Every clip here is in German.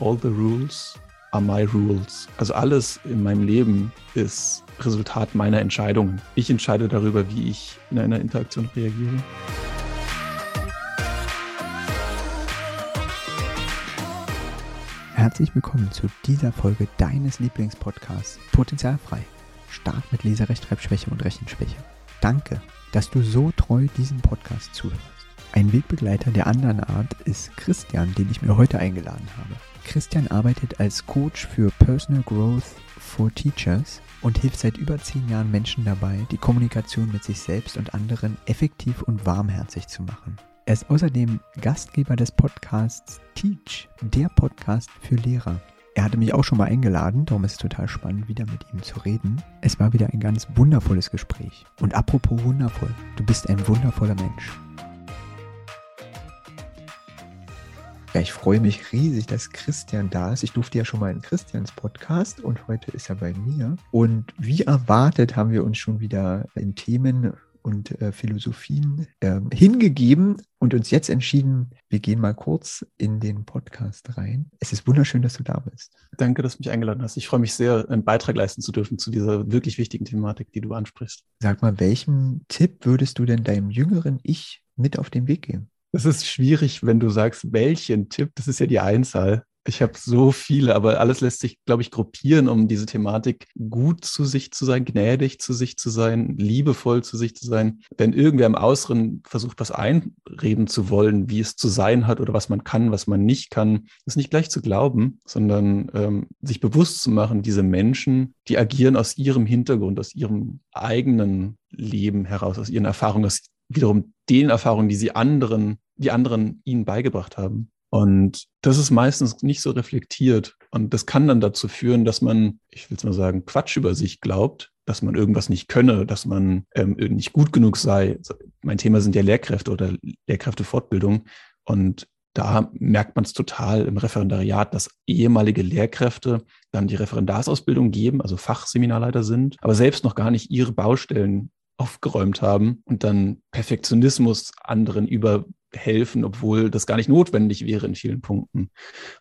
all the rules are my rules. Also alles in meinem Leben ist Resultat meiner Entscheidungen. Ich entscheide darüber, wie ich in einer Interaktion reagiere. Herzlich willkommen zu dieser Folge deines Lieblingspodcasts Potenzialfrei. Start mit Leserechtschreibschwäche und Rechenschwäche. Danke, dass du so treu diesem Podcast zuhörst. Ein Wegbegleiter der anderen Art ist Christian, den ich mir heute eingeladen habe. Christian arbeitet als Coach für Personal Growth for Teachers und hilft seit über zehn Jahren Menschen dabei, die Kommunikation mit sich selbst und anderen effektiv und warmherzig zu machen. Er ist außerdem Gastgeber des Podcasts Teach, der Podcast für Lehrer. Er hatte mich auch schon mal eingeladen, darum ist es total spannend, wieder mit ihm zu reden. Es war wieder ein ganz wundervolles Gespräch. Und apropos wundervoll, du bist ein wundervoller Mensch. Ja, ich freue mich riesig, dass Christian da ist. Ich durfte ja schon mal in Christians Podcast und heute ist er bei mir. Und wie erwartet haben wir uns schon wieder in Themen und äh, Philosophien äh, hingegeben und uns jetzt entschieden, wir gehen mal kurz in den Podcast rein. Es ist wunderschön, dass du da bist. Danke, dass du mich eingeladen hast. Ich freue mich sehr, einen Beitrag leisten zu dürfen zu dieser wirklich wichtigen Thematik, die du ansprichst. Sag mal, welchen Tipp würdest du denn deinem jüngeren Ich mit auf den Weg geben? Das ist schwierig, wenn du sagst, welchen Tipp, das ist ja die Einzahl. Ich habe so viele, aber alles lässt sich, glaube ich, gruppieren, um diese Thematik gut zu sich zu sein, gnädig zu sich zu sein, liebevoll zu sich zu sein. Wenn irgendwer im Äußeren versucht, was einreden zu wollen, wie es zu sein hat oder was man kann, was man nicht kann, ist nicht gleich zu glauben, sondern ähm, sich bewusst zu machen, diese Menschen, die agieren aus ihrem Hintergrund, aus ihrem eigenen Leben heraus, aus ihren Erfahrungen, aus wiederum den Erfahrungen, die sie anderen, die anderen ihnen beigebracht haben. Und das ist meistens nicht so reflektiert. Und das kann dann dazu führen, dass man, ich will es mal sagen, Quatsch über sich glaubt, dass man irgendwas nicht könne, dass man ähm, nicht gut genug sei. Mein Thema sind ja Lehrkräfte oder Lehrkräftefortbildung. Und da merkt man es total im Referendariat, dass ehemalige Lehrkräfte dann die Referendarsausbildung geben, also Fachseminarleiter sind, aber selbst noch gar nicht ihre Baustellen aufgeräumt haben und dann Perfektionismus anderen überhelfen, obwohl das gar nicht notwendig wäre in vielen Punkten.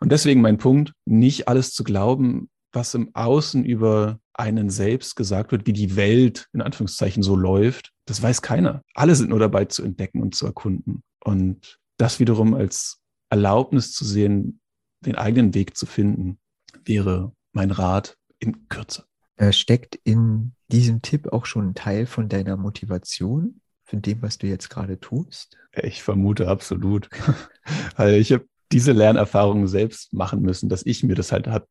Und deswegen mein Punkt, nicht alles zu glauben, was im Außen über einen selbst gesagt wird, wie die Welt in Anführungszeichen so läuft, das weiß keiner. Alle sind nur dabei zu entdecken und zu erkunden. Und das wiederum als Erlaubnis zu sehen, den eigenen Weg zu finden, wäre mein Rat in Kürze. Steckt in diesem Tipp auch schon ein Teil von deiner Motivation, von dem, was du jetzt gerade tust? Ich vermute absolut. also ich habe diese Lernerfahrung selbst machen müssen, dass ich mir das halt habe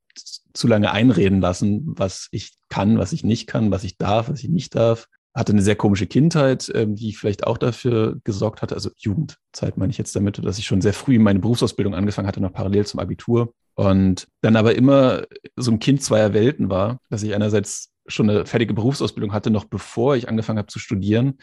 zu lange einreden lassen, was ich kann, was ich nicht kann, was ich darf, was ich nicht darf. Hatte eine sehr komische Kindheit, ähm, die vielleicht auch dafür gesorgt hatte, also Jugendzeit meine ich jetzt damit, dass ich schon sehr früh meine Berufsausbildung angefangen hatte, noch parallel zum Abitur. Und dann aber immer so ein Kind zweier Welten war, dass ich einerseits schon eine fertige Berufsausbildung hatte, noch bevor ich angefangen habe zu studieren,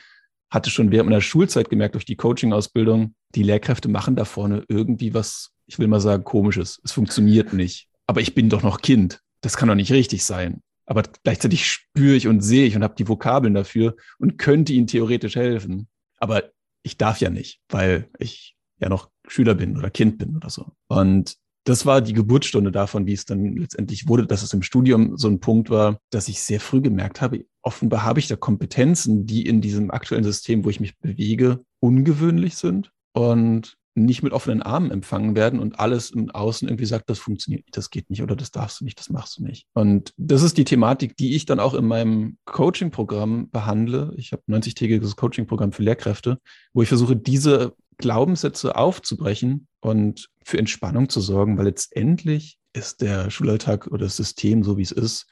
hatte schon während meiner Schulzeit gemerkt durch die Coaching-Ausbildung, die Lehrkräfte machen da vorne irgendwie was, ich will mal sagen, komisches. Es funktioniert nicht. Aber ich bin doch noch Kind. Das kann doch nicht richtig sein. Aber gleichzeitig spüre ich und sehe ich und habe die Vokabeln dafür und könnte ihnen theoretisch helfen. Aber ich darf ja nicht, weil ich ja noch Schüler bin oder Kind bin oder so. Und das war die Geburtsstunde davon, wie es dann letztendlich wurde, dass es im Studium so ein Punkt war, dass ich sehr früh gemerkt habe, offenbar habe ich da Kompetenzen, die in diesem aktuellen System, wo ich mich bewege, ungewöhnlich sind und nicht mit offenen Armen empfangen werden und alles im Außen irgendwie sagt, das funktioniert nicht, das geht nicht oder das darfst du nicht, das machst du nicht. Und das ist die Thematik, die ich dann auch in meinem Coaching-Programm behandle. Ich habe ein 90-tägiges Coaching-Programm für Lehrkräfte, wo ich versuche, diese Glaubenssätze aufzubrechen und für Entspannung zu sorgen, weil letztendlich ist der Schulalltag oder das System, so wie es ist,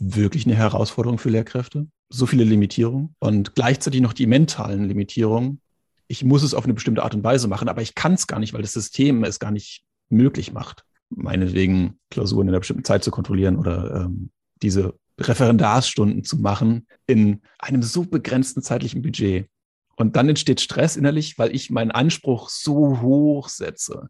wirklich eine Herausforderung für Lehrkräfte. So viele Limitierungen und gleichzeitig noch die mentalen Limitierungen. Ich muss es auf eine bestimmte Art und Weise machen, aber ich kann es gar nicht, weil das System es gar nicht möglich macht. Meinetwegen Klausuren in einer bestimmten Zeit zu kontrollieren oder ähm, diese Referendarsstunden zu machen in einem so begrenzten zeitlichen Budget. Und dann entsteht Stress innerlich, weil ich meinen Anspruch so hoch setze,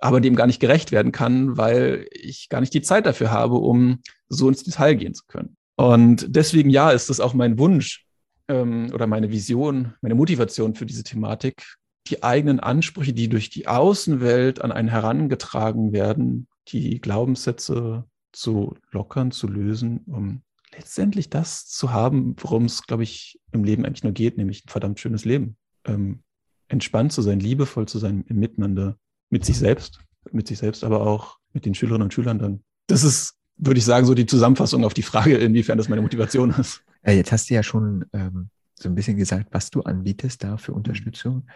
aber dem gar nicht gerecht werden kann, weil ich gar nicht die Zeit dafür habe, um so ins Detail gehen zu können. Und deswegen, ja, ist das auch mein Wunsch ähm, oder meine Vision, meine Motivation für diese Thematik, die eigenen Ansprüche, die durch die Außenwelt an einen herangetragen werden, die Glaubenssätze zu lockern, zu lösen, um letztendlich das zu haben, worum es, glaube ich, im Leben eigentlich nur geht, nämlich ein verdammt schönes Leben. Ähm, entspannt zu sein, liebevoll zu sein im Miteinander, mit sich selbst, mit sich selbst, aber auch mit den Schülerinnen und Schülern dann. Das ist, würde ich sagen, so die Zusammenfassung auf die Frage, inwiefern das meine Motivation ist. Ja, jetzt hast du ja schon ähm, so ein bisschen gesagt, was du anbietest da für Unterstützung.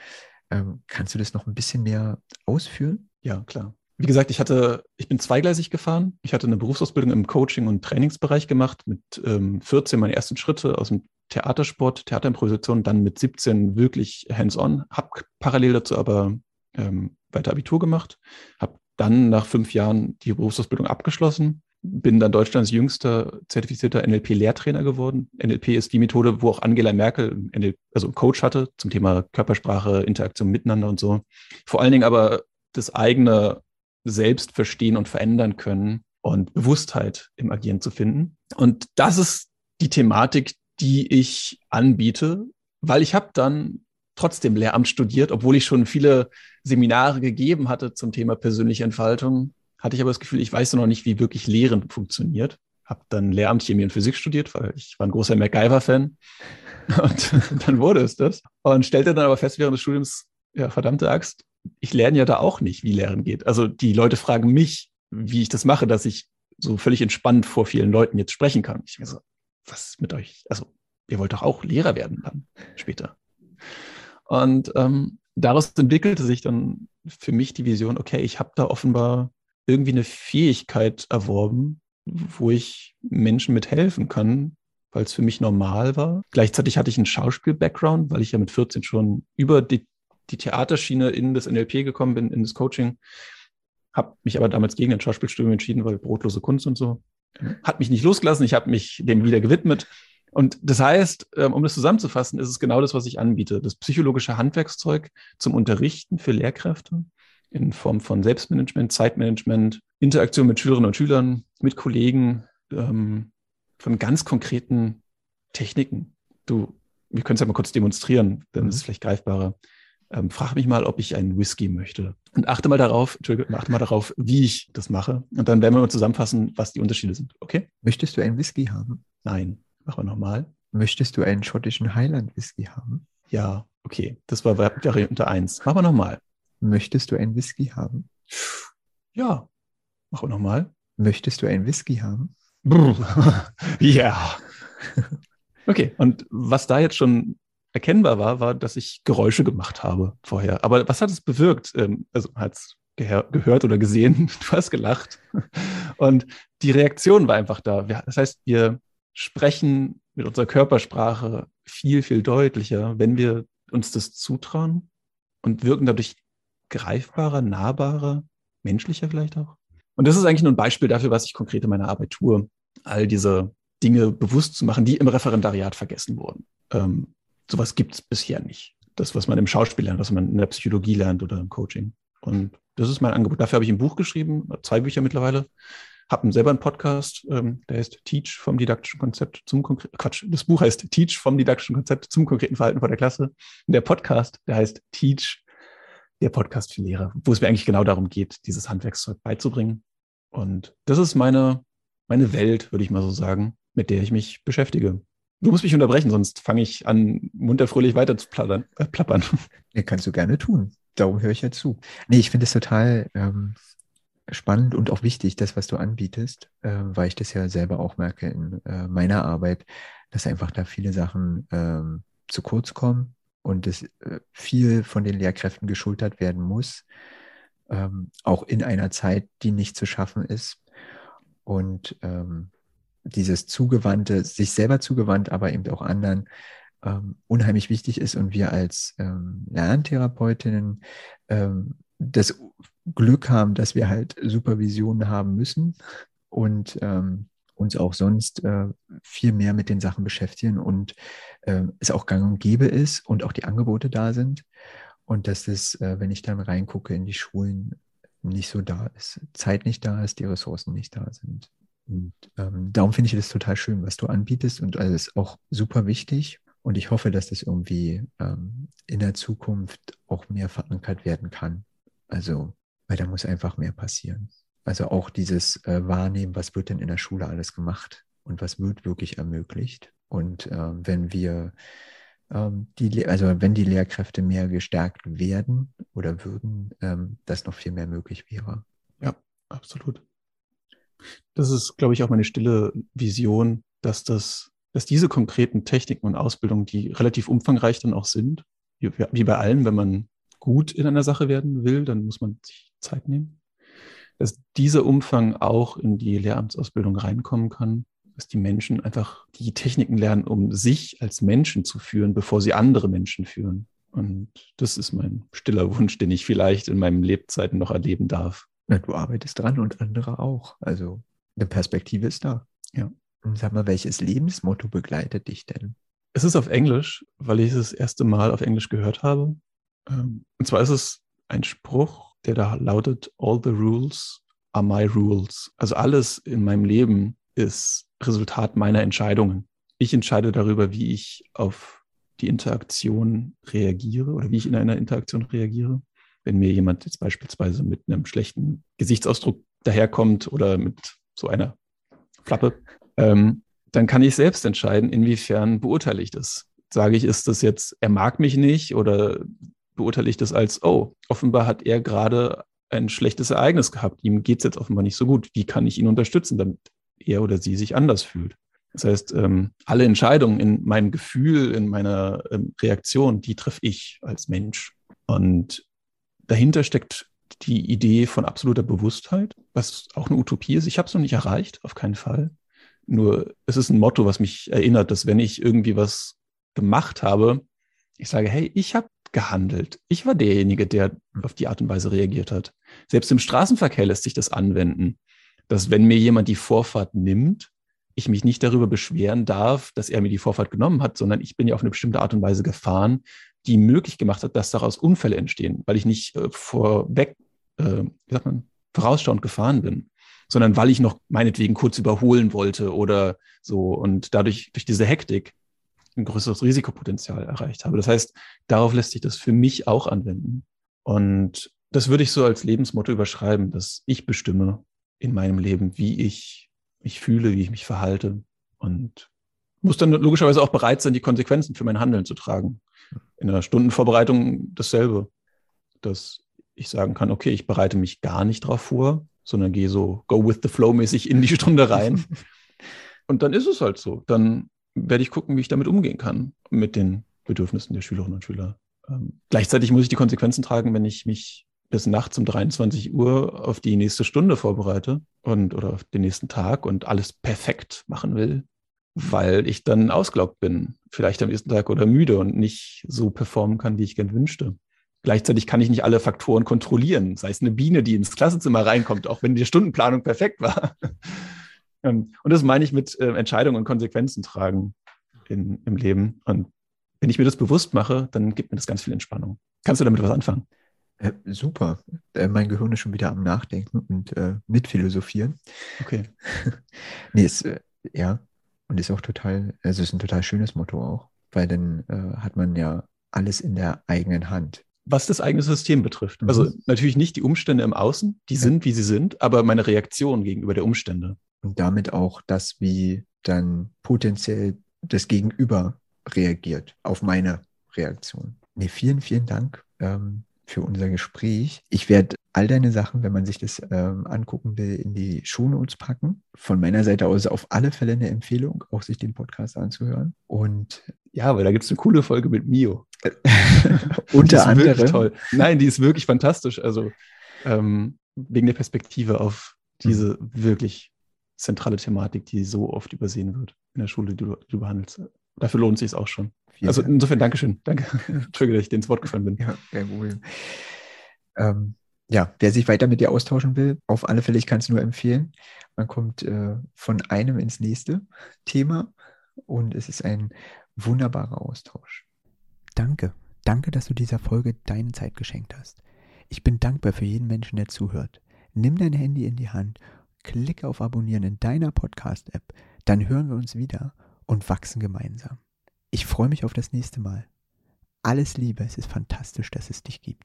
Ähm, kannst du das noch ein bisschen mehr ausführen? Ja, klar. Wie gesagt, ich hatte, ich bin zweigleisig gefahren. Ich hatte eine Berufsausbildung im Coaching- und Trainingsbereich gemacht, mit ähm, 14 meine ersten Schritte aus dem Theatersport, Theaterimprovisation, dann mit 17 wirklich hands-on, habe parallel dazu aber ähm, weiter Abitur gemacht, habe dann nach fünf Jahren die Berufsausbildung abgeschlossen, bin dann Deutschlands jüngster zertifizierter NLP-Lehrtrainer geworden. NLP ist die Methode, wo auch Angela Merkel also einen Coach hatte zum Thema Körpersprache, Interaktion miteinander und so. Vor allen Dingen aber das eigene Selbst verstehen und verändern können und Bewusstheit im Agieren zu finden. Und das ist die Thematik, die ich anbiete, weil ich habe dann trotzdem Lehramt studiert, obwohl ich schon viele Seminare gegeben hatte zum Thema persönliche Entfaltung, hatte ich aber das Gefühl, ich weiß noch nicht, wie wirklich Lehren funktioniert. Habe dann Lehramt Chemie und Physik studiert, weil ich war ein großer MacGyver-Fan. Und dann wurde es das. Und stellte dann aber fest während des Studiums, ja, verdammte Axt, ich lerne ja da auch nicht, wie Lehren geht. Also die Leute fragen mich, wie ich das mache, dass ich so völlig entspannt vor vielen Leuten jetzt sprechen kann. Ich so, was ist mit euch? Also ihr wollt doch auch Lehrer werden dann später. Und ähm, daraus entwickelte sich dann für mich die Vision, okay, ich habe da offenbar irgendwie eine Fähigkeit erworben, wo ich Menschen mit helfen kann, weil es für mich normal war. Gleichzeitig hatte ich einen Schauspiel-Background, weil ich ja mit 14 schon über die, die Theaterschiene in das NLP gekommen bin, in das Coaching. Habe mich aber damals gegen ein Schauspielstudium entschieden, weil brotlose Kunst und so. Hat mich nicht losgelassen, ich habe mich dem wieder gewidmet und das heißt, ähm, um das zusammenzufassen, ist es genau das, was ich anbiete. Das psychologische Handwerkszeug zum Unterrichten für Lehrkräfte in Form von Selbstmanagement, Zeitmanagement, Interaktion mit Schülerinnen und Schülern, mit Kollegen, ähm, von ganz konkreten Techniken. Du, wir können es ja mal kurz demonstrieren, dann ist es mhm. vielleicht greifbarer. Ähm, frag mich mal, ob ich einen Whisky möchte. Und achte mal darauf, Entschuldigung, achte mal darauf, wie ich das mache. Und dann werden wir mal zusammenfassen, was die Unterschiede sind. Okay? Möchtest du einen Whisky haben? Nein. Machen wir nochmal. Möchtest du einen schottischen Highland Whisky haben? Ja, okay. Das war Variante 1. Machen wir nochmal. Möchtest du einen Whisky haben? Ja. Machen wir nochmal. Möchtest du einen Whisky haben? ja. Okay, und was da jetzt schon erkennbar war, war, dass ich Geräusche gemacht habe vorher. Aber was hat es bewirkt? Ähm, also hat es gehört oder gesehen? Du hast gelacht. Und die Reaktion war einfach da. Das heißt, wir sprechen mit unserer Körpersprache viel, viel deutlicher, wenn wir uns das zutrauen und wirken dadurch greifbarer, nahbarer, menschlicher vielleicht auch. Und das ist eigentlich nur ein Beispiel dafür, was ich konkret in meiner Arbeit tue, all diese Dinge bewusst zu machen, die im Referendariat vergessen wurden. Ähm, sowas gibt es bisher nicht. Das, was man im Schauspiel lernt, was man in der Psychologie lernt oder im Coaching. Und das ist mein Angebot. Dafür habe ich ein Buch geschrieben, zwei Bücher mittlerweile habe selber einen Podcast, ähm, der heißt Teach vom didaktischen Konzept zum konkreten, Quatsch, das Buch heißt Teach vom didaktischen Konzept zum konkreten Verhalten vor der Klasse. Und der Podcast, der heißt Teach, der Podcast für Lehrer, wo es mir eigentlich genau darum geht, dieses Handwerkszeug beizubringen. Und das ist meine, meine Welt, würde ich mal so sagen, mit der ich mich beschäftige. Du musst mich unterbrechen, sonst fange ich an, munterfröhlich weiter zu plappern. Äh, plappern. Ja, kannst du gerne tun. Darum höre ich ja zu. Nee, ich finde es total ähm, spannend und auch wichtig, das, was du anbietest, äh, weil ich das ja selber auch merke in äh, meiner Arbeit, dass einfach da viele Sachen ähm, zu kurz kommen und es äh, viel von den Lehrkräften geschultert werden muss, ähm, auch in einer Zeit, die nicht zu schaffen ist. Und ähm, dieses Zugewandte, sich selber zugewandt, aber eben auch anderen, ähm, unheimlich wichtig ist und wir als ähm, Lerntherapeutinnen ähm, das Glück haben, dass wir halt Supervisionen haben müssen und ähm, uns auch sonst äh, viel mehr mit den Sachen beschäftigen und äh, es auch gang und gäbe ist und auch die Angebote da sind und dass es, äh, wenn ich dann reingucke in die Schulen, nicht so da ist, Zeit nicht da ist, die Ressourcen nicht da sind. Und ähm, darum finde ich das total schön, was du anbietest und ist auch super wichtig. Und ich hoffe, dass das irgendwie ähm, in der Zukunft auch mehr verankert werden kann. Also, weil da muss einfach mehr passieren. Also auch dieses äh, Wahrnehmen, was wird denn in der Schule alles gemacht und was wird wirklich ermöglicht. Und äh, wenn wir ähm, die, also wenn die Lehrkräfte mehr gestärkt werden oder würden, ähm, dass noch viel mehr möglich wäre. Ja, absolut. Das ist, glaube ich, auch meine stille Vision, dass das, dass diese konkreten Techniken und Ausbildungen, die relativ umfangreich dann auch sind, wie, bei allem, wenn man gut in einer Sache werden will, dann muss man sich Zeit nehmen, dass dieser Umfang auch in die Lehramtsausbildung reinkommen kann, dass die Menschen einfach die Techniken lernen, um sich als Menschen zu führen, bevor sie andere Menschen führen. Und das ist mein stiller Wunsch, den ich vielleicht in meinen Lebzeiten noch erleben darf. Na, du arbeitest dran und andere auch. Also eine Perspektive ist da. Ja. Und sag mal, welches Lebensmotto begleitet dich denn? Es ist auf Englisch, weil ich es das erste Mal auf Englisch gehört habe. Ähm, und zwar ist es ein Spruch, der da lautet, All the rules are my rules. Also alles in meinem Leben ist Resultat meiner Entscheidungen. Ich entscheide darüber, wie ich auf die Interaktion reagiere oder wie ich in einer Interaktion reagiere. Wenn mir jemand jetzt beispielsweise mit einem schlechten Gesichtsausdruck daherkommt oder mit so einer Flappe, ähm, dann kann ich selbst entscheiden, inwiefern beurteile ich das. Sage ich, ist das jetzt, er mag mich nicht oder beurteile ich das als, oh, offenbar hat er gerade ein schlechtes Ereignis gehabt. Ihm geht es jetzt offenbar nicht so gut. Wie kann ich ihn unterstützen, damit er oder sie sich anders fühlt? Das heißt, ähm, alle Entscheidungen in meinem Gefühl, in meiner ähm, Reaktion, die treffe ich als Mensch. Und dahinter steckt die Idee von absoluter Bewusstheit, was auch eine Utopie ist. Ich habe es noch nicht erreicht, auf keinen Fall. Nur es ist ein Motto, was mich erinnert, dass wenn ich irgendwie was gemacht habe, ich sage, hey, ich habe gehandelt. Ich war derjenige, der auf die Art und Weise reagiert hat. Selbst im Straßenverkehr lässt sich das anwenden, dass wenn mir jemand die Vorfahrt nimmt, ich mich nicht darüber beschweren darf, dass er mir die Vorfahrt genommen hat, sondern ich bin ja auf eine bestimmte Art und Weise gefahren, die möglich gemacht hat, dass daraus Unfälle entstehen, weil ich nicht äh, vorweg, äh, wie sagt man, vorausschauend gefahren bin, sondern weil ich noch meinetwegen kurz überholen wollte oder so und dadurch durch diese Hektik ein größeres Risikopotenzial erreicht habe. Das heißt, darauf lässt sich das für mich auch anwenden. Und das würde ich so als Lebensmotto überschreiben, dass ich bestimme in meinem Leben, wie ich mich fühle, wie ich mich verhalte und muss dann logischerweise auch bereit sein, die Konsequenzen für mein Handeln zu tragen. In einer Stundenvorbereitung dasselbe, dass ich sagen kann, okay, ich bereite mich gar nicht drauf vor, sondern gehe so go with the flow mäßig in die Stunde rein. Und dann ist es halt so. Dann werde ich gucken, wie ich damit umgehen kann, mit den Bedürfnissen der Schülerinnen und Schüler. Ähm, gleichzeitig muss ich die Konsequenzen tragen, wenn ich mich bis nachts um 23 Uhr auf die nächste Stunde vorbereite und oder auf den nächsten Tag und alles perfekt machen will, weil ich dann ausgelaugt bin, vielleicht am nächsten Tag oder müde und nicht so performen kann, wie ich gern wünschte. Gleichzeitig kann ich nicht alle Faktoren kontrollieren, sei es eine Biene, die ins Klassenzimmer reinkommt, auch wenn die Stundenplanung perfekt war. Ähm, und das meine ich mit äh, Entscheidungen und Konsequenzen tragen in, im Leben. Und wenn ich mir das bewusst mache, dann gibt mir das ganz viel Entspannung. Kannst du damit was anfangen? Äh, super. Äh, mein Gehirn ist schon wieder am Nachdenken und äh, mitphilosophieren. Okay. nee, ist, äh, ja, und ist auch total, also ist ein total schönes Motto auch, weil dann äh, hat man ja alles in der eigenen Hand. Was das eigene System betrifft. Also mhm. natürlich nicht die Umstände im Außen, die ja. sind, wie sie sind, aber meine Reaktion gegenüber der Umstände und damit auch das, wie dann potenziell das Gegenüber reagiert auf meine Reaktion. Nee, vielen, vielen Dank ähm, für unser Gespräch. Ich werde all deine Sachen, wenn man sich das ähm, angucken will, in die Shownotes packen. Von meiner Seite aus auf alle Fälle eine Empfehlung, auch sich den Podcast anzuhören. Und ja, weil da gibt es eine coole Folge mit Mio. Unter anderem. Toll. Nein, die ist wirklich fantastisch. Also ähm, wegen der Perspektive auf diese mhm. wirklich zentrale Thematik, die so oft übersehen wird in der Schule, die du, die du behandelst. Dafür lohnt es sich auch schon. Vielen also insofern Dankeschön. Danke. Entschuldige, dass ich dir ins Wort gefallen bin. Ja, kein Problem. Ähm, ja, wer sich weiter mit dir austauschen will, auf alle Fälle, ich kann es nur empfehlen. Man kommt äh, von einem ins nächste Thema und es ist ein wunderbarer Austausch. Danke. Danke, dass du dieser Folge deine Zeit geschenkt hast. Ich bin dankbar für jeden Menschen, der zuhört. Nimm dein Handy in die Hand Klick auf Abonnieren in deiner Podcast-App, dann hören wir uns wieder und wachsen gemeinsam. Ich freue mich auf das nächste Mal. Alles Liebe, es ist fantastisch, dass es dich gibt.